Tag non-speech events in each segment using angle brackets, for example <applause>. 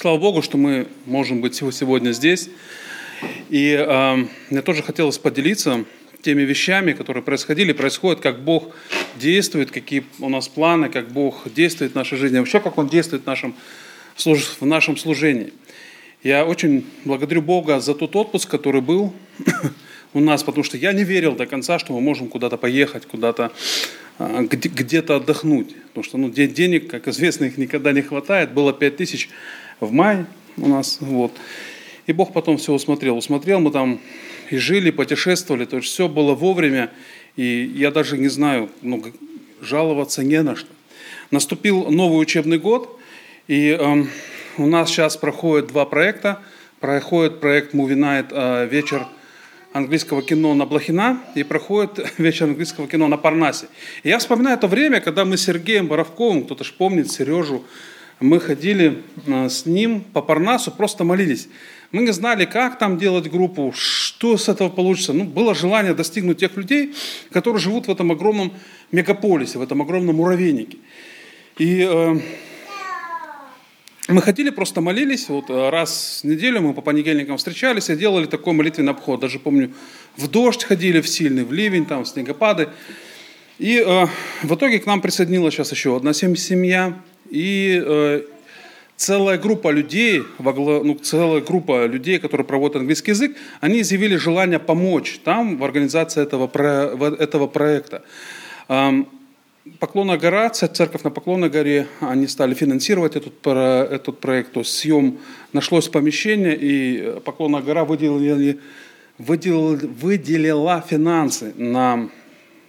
Слава Богу, что мы можем быть сегодня здесь. И э, мне тоже хотелось поделиться теми вещами, которые происходили, происходят, как Бог действует, какие у нас планы, как Бог действует в нашей жизни, вообще как Он действует в нашем, в нашем служении. Я очень благодарю Бога за тот отпуск, который был <coughs> у нас, потому что я не верил до конца, что мы можем куда-то поехать, куда-то а, где-то отдохнуть. Потому что ну, денег, как известно, их никогда не хватает. Было 5 тысяч в мае у нас. Вот. И Бог потом все усмотрел. Усмотрел, мы там и жили, путешествовали. То есть все было вовремя. И я даже не знаю, ну, жаловаться не на что. Наступил новый учебный год. И э, у нас сейчас проходит два проекта. Проходит проект Movie Night э, вечер английского кино на Блохина и проходит <laughs> вечер английского кино на Парнасе. И я вспоминаю это время, когда мы с Сергеем Боровковым, кто-то же помнит Сережу, мы ходили э, с ним по Парнасу, просто молились. Мы не знали, как там делать группу, что с этого получится. Ну, было желание достигнуть тех людей, которые живут в этом огромном мегаполисе, в этом огромном муравейнике. И э, мы ходили, просто молились. Вот э, раз в неделю мы по понедельникам встречались и делали такой молитвенный обход. Даже помню, в дождь ходили, в сильный, в ливень, там, в снегопады. И э, в итоге к нам присоединилась сейчас еще одна семья. И э, целая группа людей, ну, целая группа людей, которые проводят английский язык, они изъявили желание помочь там в организации этого, этого проекта. Поклонная гора, церковь на Поклонной горе, они стали финансировать этот, этот проект. То есть съем нашлось помещение, и Поклонная гора выделили, выделила, выделила финансы на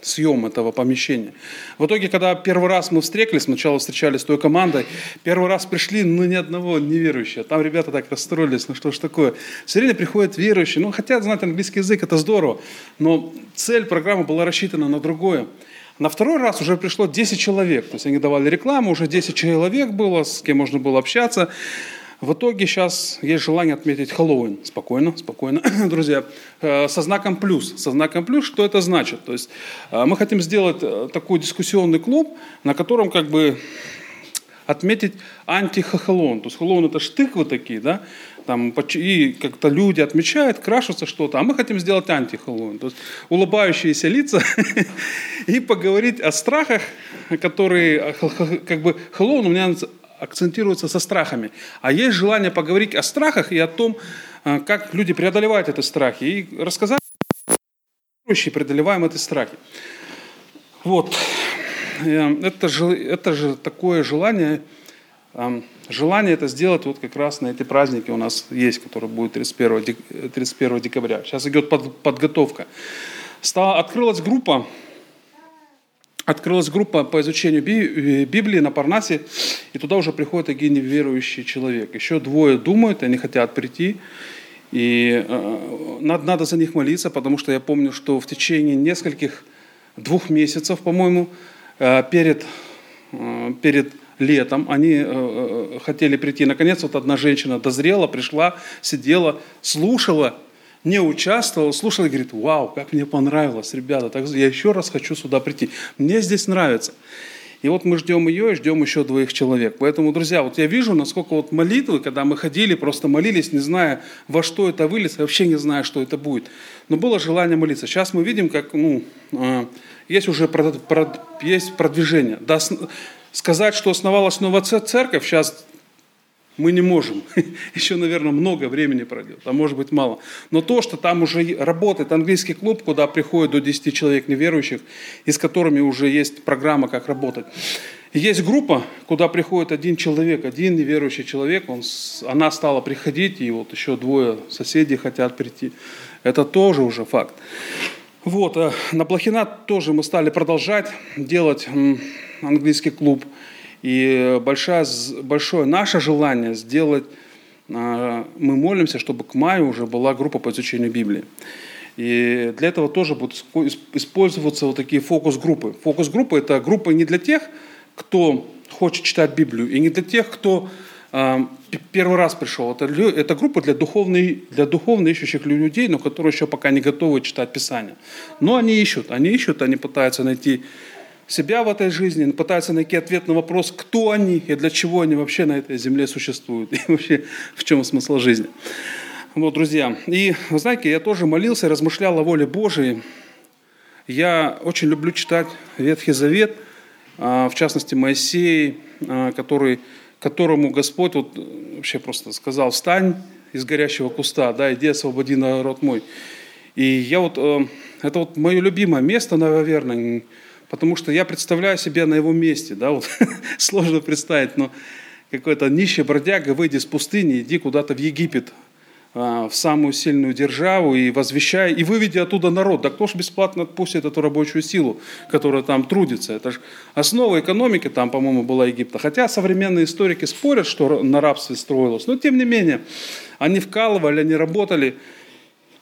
съем этого помещения. В итоге, когда первый раз мы встретились, сначала встречались с той командой, первый раз пришли, ну, ни одного неверующего. Там ребята так расстроились, ну, что ж такое. Все время приходят верующие, ну, хотят знать английский язык, это здорово, но цель программы была рассчитана на другое. На второй раз уже пришло 10 человек. То есть они давали рекламу, уже 10 человек было, с кем можно было общаться. В итоге сейчас есть желание отметить Хэллоуин. Спокойно, спокойно, <clears throat> друзья. Э, со знаком плюс. Со знаком плюс, что это значит? То есть э, мы хотим сделать э, такой дискуссионный клуб, на котором как бы отметить антихохолон. То есть Хэллоуин это штык вот такие, да, там, и как-то люди отмечают, крашутся что-то, а мы хотим сделать антихэллоуин. То есть улыбающиеся лица <laughs> и поговорить о страхах, которые, как бы, Хэллоуин у меня акцентируется со страхами. А есть желание поговорить о страхах и о том, а, как люди преодолевают эти страхи. И рассказать, как преодолеваем эти страхи. Вот. Э, это же, это же такое желание, желание это сделать вот как раз на эти праздники у нас есть, который будет 31, 31 декабря. Сейчас идет подготовка. Стала, открылась группа открылась группа по изучению э, Библии на Парнасе, и туда уже приходит один неверующий человек. Еще двое думают, они хотят прийти, и э, надо, надо за них молиться, потому что я помню, что в течение нескольких, двух месяцев, по-моему, э, перед, перед летом они хотели прийти. Наконец, вот одна женщина дозрела, пришла, сидела, слушала не участвовал, слушал и говорит, вау, как мне понравилось, ребята, так я еще раз хочу сюда прийти. Мне здесь нравится. И вот мы ждем ее и ждем еще двоих человек. Поэтому, друзья, вот я вижу, насколько вот молитвы, когда мы ходили, просто молились, не зная, во что это выльется, вообще не зная, что это будет. Но было желание молиться. Сейчас мы видим, как ну, э, есть уже прод, прод, есть продвижение. Да, сказать, что основалась новая церковь, сейчас мы не можем. <laughs> Еще, наверное, много времени пройдет, а может быть мало. Но то, что там уже работает английский клуб, куда приходит до 10 человек неверующих, и с которыми уже есть программа, как работать. Есть группа, куда приходит один человек, один неверующий человек, он, она стала приходить, и вот еще двое соседей хотят прийти. Это тоже уже факт. Вот, э, на Блохина тоже мы стали продолжать делать английский клуб. И большое, большое наше желание сделать, а, мы молимся, чтобы к маю уже была группа по изучению Библии. И для этого тоже будут использоваться вот такие фокус-группы. Фокус-группы – это группа не для тех, кто хочет читать Библию, и не для тех, кто э, первый раз пришел. Это, это группа для, духовной, для духовно ищущих людей, но которые еще пока не готовы читать Писание. Но они ищут, они ищут, они пытаются найти себя в этой жизни, пытаются найти ответ на вопрос, кто они и для чего они вообще на этой земле существуют, <laughs> и вообще в чем смысл жизни. Вот, друзья. И, вы знаете, я тоже молился, размышлял о воле Божией. Я очень люблю читать Ветхий Завет, а, в частности, Моисей, а, который, которому Господь вот вообще просто сказал, встань из горящего куста, да, иди освободи народ мой. И я вот, э, это вот мое любимое место, наверное, потому что я представляю себя на его месте, да, вот <laughs> сложно представить, но какой-то нищий бродяга, выйди из пустыни, иди куда-то в Египет, а, в самую сильную державу и возвещай, и выведи оттуда народ. Да кто ж бесплатно отпустит эту рабочую силу, которая там трудится? Это же основа экономики там, по-моему, была Египта. Хотя современные историки спорят, что на рабстве строилось. Но тем не менее, они вкалывали, они работали.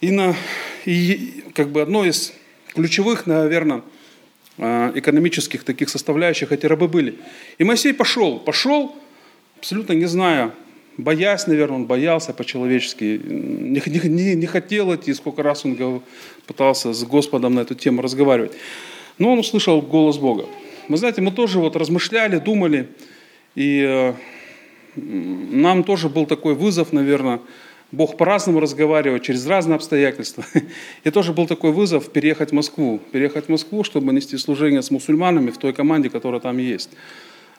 И, на, и как бы одно из ключевых, наверное, экономических таких составляющих эти рабы были. И Моисей пошел, пошел, абсолютно не зная, боясь, наверное, он боялся по-человечески, не, не, не хотел идти, сколько раз он пытался с Господом на эту тему разговаривать. Но он услышал голос Бога. Вы знаете, мы тоже вот размышляли, думали, и э, нам тоже был такой вызов, наверное, Бог по-разному разговаривает, через разные обстоятельства. <laughs> И тоже был такой вызов переехать в Москву. Переехать в Москву, чтобы нести служение с мусульманами в той команде, которая там есть.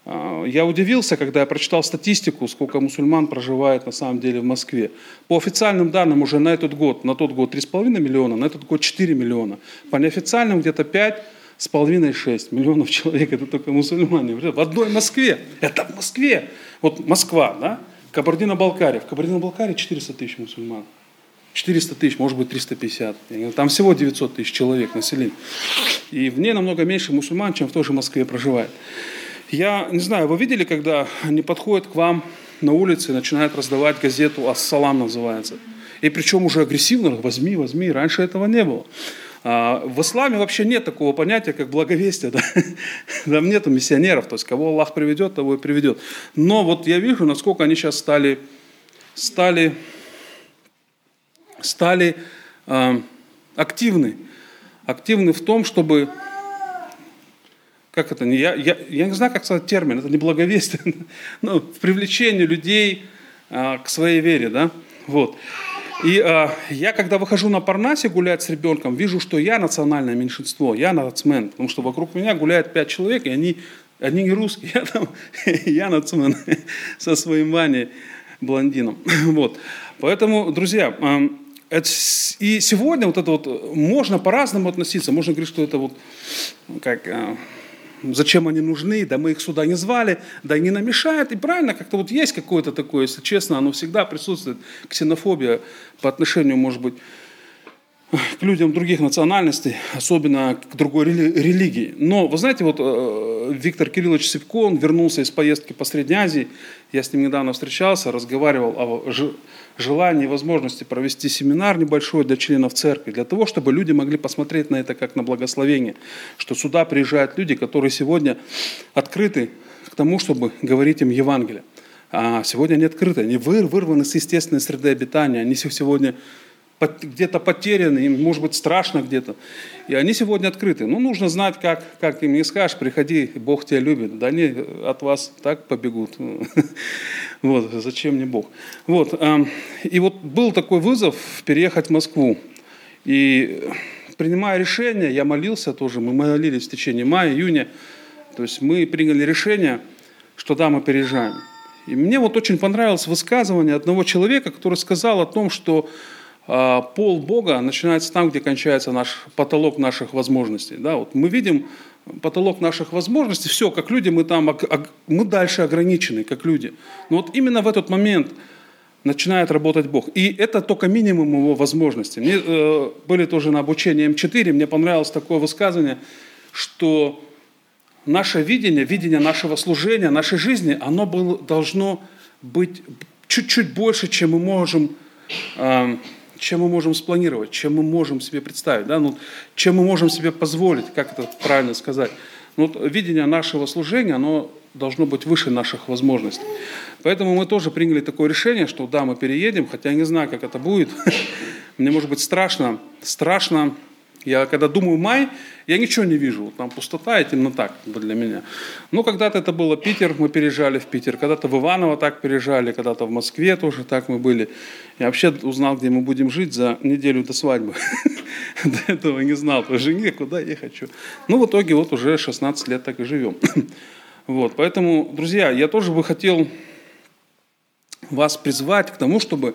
А, я удивился, когда я прочитал статистику, сколько мусульман проживает на самом деле в Москве. По официальным данным уже на этот год, на тот год 3,5 миллиона, на этот год 4 миллиона. По неофициальным где-то 5 с половиной 6 миллионов <laughs> человек, это только мусульмане. В одной Москве, это в Москве. Вот Москва, да? Кабардино-Балкария. В Кабардино-Балкарии 400 тысяч мусульман. 400 тысяч, может быть 350. Там всего 900 тысяч человек населения. И в ней намного меньше мусульман, чем в той же Москве проживает. Я не знаю, вы видели, когда они подходят к вам на улице и начинают раздавать газету «Ассалам» называется. И причем уже агрессивно, возьми, возьми, раньше этого не было. А, в исламе вообще нет такого понятия, как благовестие. Да? <laughs> Там нету миссионеров, то есть кого Аллах приведет, того и приведет. Но вот я вижу, насколько они сейчас стали, стали, стали э, активны. Активны в том, чтобы как это, я, я, я не знаю, как сказать термин, это не благовестие, <laughs> но в привлечении людей а, к своей вере, да, вот. И э, я, когда выхожу на Парнасе гулять с ребенком, вижу, что я национальное меньшинство, я нацмен, потому что вокруг меня гуляет пять человек, и они, они не русские, <laughs> я, там, <laughs> я нацмен <laughs> со своим Ваней блондином. Вот. Поэтому, друзья, э, это, и сегодня вот это вот можно по-разному относиться, можно говорить, что это вот как... Э, зачем они нужны, да мы их сюда не звали, да не намешают. И правильно, как-то вот есть какое-то такое, если честно, оно всегда присутствует, ксенофобия по отношению, может быть, к людям других национальностей, особенно к другой религии. Но, вы знаете, вот э, Виктор Кириллович Севко, он вернулся из поездки по Средней Азии, я с ним недавно встречался, разговаривал о желании, возможности провести семинар небольшой для членов церкви, для того, чтобы люди могли посмотреть на это как на благословение, что сюда приезжают люди, которые сегодня открыты к тому, чтобы говорить им Евангелие. А сегодня они открыты, они вырваны с естественной среды обитания, они сегодня где-то потеряны, им может быть страшно где-то. И они сегодня открыты. Ну, нужно знать, как, как им не скажешь, приходи, Бог тебя любит. Да они от вас так побегут. <laughs> Вот, зачем мне Бог? Вот, эм, и вот был такой вызов переехать в Москву. И принимая решение, я молился тоже, мы молились в течение мая, июня. То есть мы приняли решение, что да, мы переезжаем. И мне вот очень понравилось высказывание одного человека, который сказал о том, что пол Бога начинается там, где кончается наш потолок наших возможностей. Да, вот мы видим потолок наших возможностей, все, как люди, мы там, мы дальше ограничены, как люди. Но вот именно в этот момент начинает работать Бог. И это только минимум его возможностей. Мне э, были тоже на обучении М4, мне понравилось такое высказывание, что наше видение, видение нашего служения, нашей жизни, оно было, должно быть чуть-чуть больше, чем мы можем э, чем мы можем спланировать, чем мы можем себе представить, да? ну, чем мы можем себе позволить, как это правильно сказать. Ну, вот видение нашего служения, оно должно быть выше наших возможностей. Поэтому мы тоже приняли такое решение, что да, мы переедем, хотя я не знаю, как это будет. <laughs> Мне может быть страшно, страшно Я когда думаю май, я ничего не вижу. Там пустота и темнота для меня. Ну, когда-то это было Питер, мы переезжали в Питер. Когда-то в Иваново так переезжали, когда-то в Москве тоже так мы были. Я вообще узнал, где мы будем жить за неделю до свадьбы. <laughs> До этого не знал. По жене, куда я хочу. Ну, в итоге вот уже 16 лет так и живем. <clears throat> Вот, поэтому, друзья, я тоже бы хотел вас призвать к тому, чтобы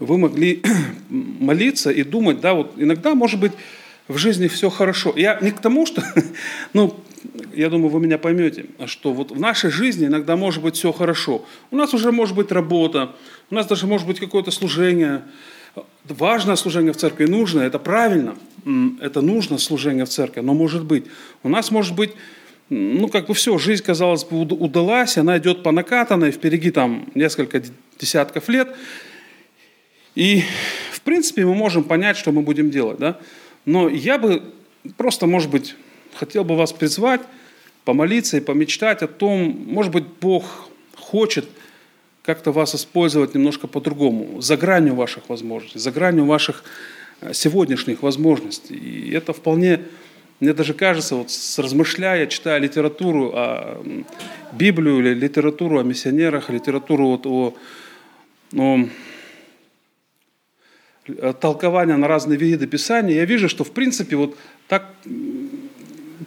вы могли <clears throat> молиться и думать, да, вот иногда, может быть, в жизни все хорошо. Я не к тому, что, <laughs> ну, я думаю, вы меня поймете, что вот в нашей жизни иногда может быть все хорошо. У нас уже может быть работа, у нас даже может быть какое-то служение, важное служение в церкви, нужное, это правильно, это нужно служение в церкви, но может быть. У нас может быть, ну, как бы все, жизнь, казалось бы, удалась, она идет по накатанной, впереди там несколько десятков лет, и, в принципе, мы можем понять, что мы будем делать, да? Но я бы просто, может быть, хотел бы вас призвать, помолиться и помечтать о том, может быть, Бог хочет как-то вас использовать немножко по-другому, за гранью ваших возможностей, за гранью ваших э, сегодняшних возможностей. И это вполне, мне даже кажется, вот размышляя, читая литературу о Библию или литературу о миссионерах, литературу вот о, о толкования на разные виды Писания, я вижу, что в принципе вот так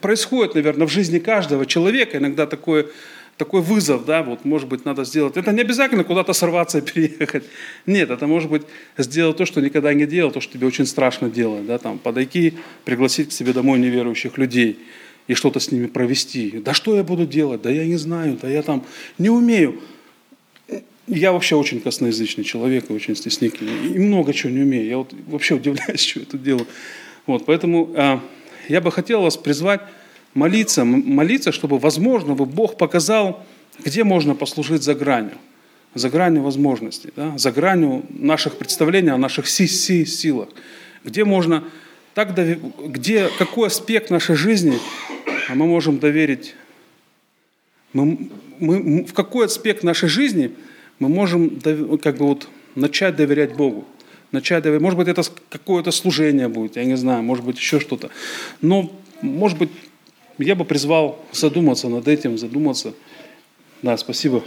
происходит, наверное, в жизни каждого человека. Иногда такой, такой вызов, да, вот, может быть, надо сделать. Это не обязательно куда-то сорваться и <laughs> переехать. Нет, это может быть сделать то, что никогда не делал, то, что тебе очень страшно делать, да, там, подойти, пригласить к себе домой неверующих людей и что-то с ними провести. Да что я буду делать? Да я не знаю, да я там не умею. Я вообще очень косноязычный человек очень стеснительный. И много чего не умею. Я вот вообще удивляюсь, <laughs> что я тут делаю. Вот, поэтому э, я бы хотел вас призвать молиться, молиться, чтобы, возможно, бы Бог показал, где можно послужить за гранью, за гранью возможностей, да, за гранью наших представлений о наших си си силах, где можно так где какой аспект нашей жизни мы можем доверить, мы, мы, в какой аспект нашей жизни – мы можем как бы вот начать доверять Богу. Начать доверять. Может быть, это какое-то служение будет, я не знаю, может быть, еще что-то. Но, может быть, я бы призвал задуматься над этим, задуматься. Да, спасибо.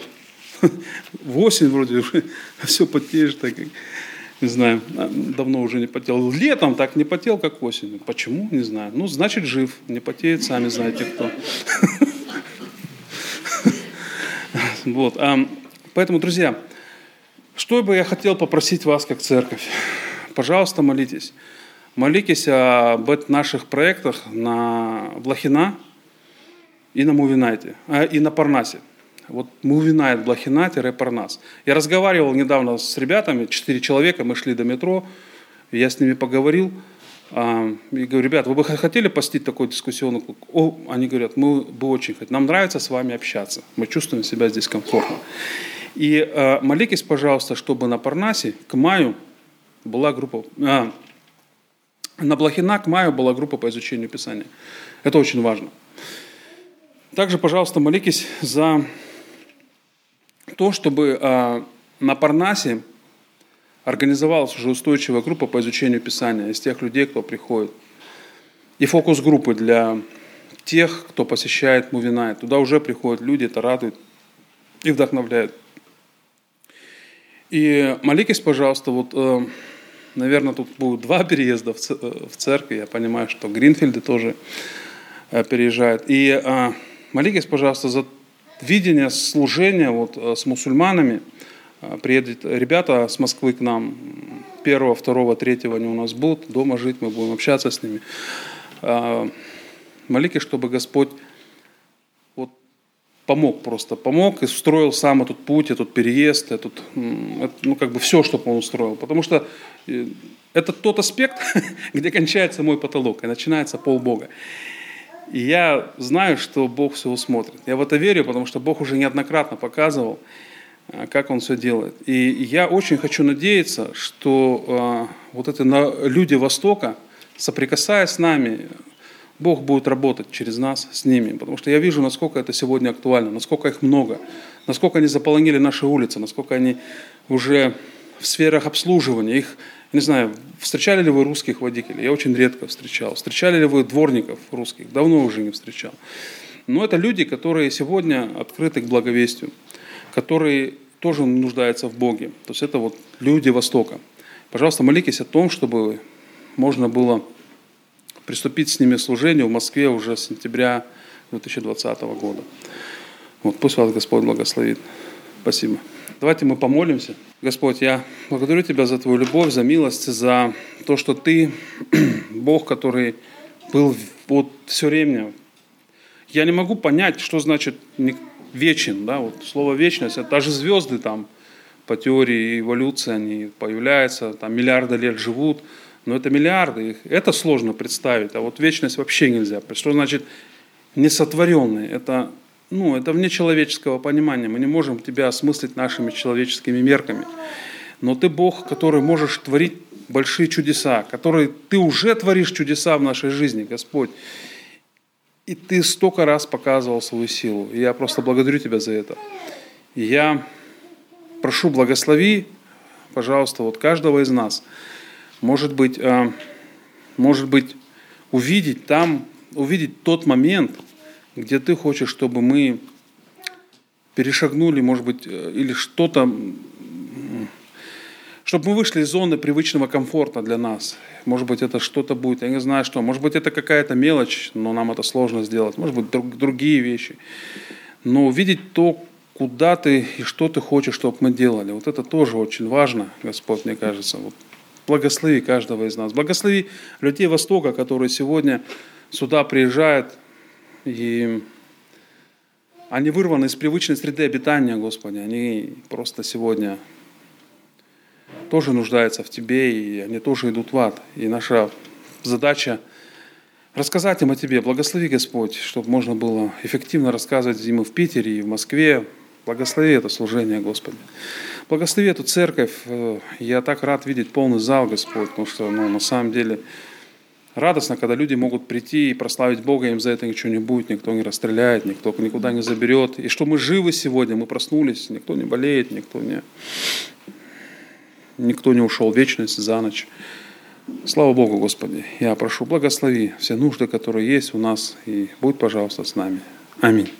<laughs> В осень вроде уже <laughs> все потеешь, так не знаю, давно уже не потел. Летом так не потел, как осенью. Почему? Не знаю. Ну, значит, жив. Не потеет, сами знаете кто. <laughs> Вот. Поэтому, друзья, что бы я хотел попросить вас как церковь? Пожалуйста, молитесь. Молитесь об наших проектах на Блохина и на Мувинайте, а, и на Парнасе. Вот Мувинайт, Блохина-Парнас. Я разговаривал недавно с ребятами, четыре человека, мы шли до метро, я с ними поговорил, а, и говорю, ребят, вы бы хотели постить такой дискуссионный клуб? О, они говорят, мы бы очень хотели, нам нравится с вами общаться, мы чувствуем себя здесь комфортно. И э, молитесь, пожалуйста, чтобы на Парнасе к маю была группа, а, на Блохина к маю была группа по изучению Писания. Это очень важно. Также, пожалуйста, молитесь за то, чтобы э, на Парнасе организовалась уже устойчивая группа по изучению Писания из тех людей, кто приходит. И фокус-группы для тех, кто посещает Мувинай. Туда уже приходят люди, это радует и вдохновляет. И молитесь, пожалуйста, вот, э, наверное, тут будут два переезда в церковь. Я понимаю, что Гринфилды тоже э, переезжают. И э, молитесь, пожалуйста, за видение служения вот, с мусульманами. Приедут ребята с Москвы к нам. Первого, второго, третьего они у нас будут. Дома жить, мы будем общаться с ними. Молитесь, чтобы Господь помог просто, помог и устроил сам этот путь, этот переезд, этот, ну, как бы все, что он устроил. Потому что э, это тот аспект, <laughs> где кончается мой потолок и начинается пол Бога. И я знаю, что Бог все усмотрит. Я в это верю, потому что Бог уже неоднократно показывал, э, как Он все делает. И я очень хочу надеяться, что э, вот это люди Востока, соприкасаясь с нами, Бог будет работать через нас с ними, потому что я вижу, насколько это сегодня актуально, насколько их много, насколько они заполонили наши улицы, насколько они уже в сферах обслуживания. Их Не знаю, встречали ли вы русских водителей? Я очень редко встречал. Встречали ли вы дворников русских? Давно уже не встречал. Но это люди, которые сегодня открыты к благовестию, которые тоже нуждаются в Боге. То есть это вот люди Востока. Пожалуйста, молитесь о том, чтобы можно было приступить с ними к служению в Москве уже с сентября 2020 года. Вот, пусть вас Господь благословит. Спасибо. Давайте мы помолимся. Господь, я благодарю Тебя за Твою любовь, за милость, за то, что Ты <clears throat> Бог, который был вот все время. Я не могу понять, что значит вечен. Да? Вот слово вечность, это даже звезды там по теории эволюции, они появляются, там миллиарды лет живут, но это миллиарды, их, это сложно представить, а вот вечность вообще нельзя. Что значит несотворенный? Это ну, это вне человеческого понимания. Мы не можем тебя осмыслить нашими человеческими мерками. Но ты Бог, который можешь творить большие чудеса, который ты уже творишь чудеса в нашей жизни, Господь. И ты столько раз показывал свою силу. И я просто благодарю тебя за это. И я прошу, благослови, пожалуйста, вот каждого из нас. Может быть, э, может быть, увидеть там, увидеть тот момент, где ты хочешь, чтобы мы перешагнули, может быть, э, или что-то, чтобы мы вышли из зоны привычного комфорта для нас. Может быть, это что-то будет, я не знаю что. Может быть, это какая-то мелочь, но нам это сложно сделать. Может быть, друг, другие вещи. Но увидеть то, куда ты и что ты хочешь, чтобы мы делали. Вот это тоже очень важно, Господь, мне кажется. Вот благослови каждого из нас. Благослови людей Востока, которые сегодня сюда приезжают, и они вырваны из привычной среды обитания, Господи. Они просто сегодня тоже нуждаются в Тебе, и они тоже идут в ад. И наша задача рассказать им о Тебе. Благослови, Господь, чтобы можно было эффективно рассказывать им и в Питере, и в Москве. Благослови это служение, Господи. Благослови эту церковь. Я так рад видеть полный зал, Господь, потому что ну, на самом деле радостно, когда люди могут прийти и прославить Бога, им за это ничего не будет, никто не расстреляет, никто никуда не заберет. И что мы живы сегодня, мы проснулись, никто не болеет, никто не, никто не ушел в вечность за ночь. Слава Богу, Господи. Я прошу, благослови все нужды, которые есть у нас, и будь, пожалуйста, с нами. Аминь.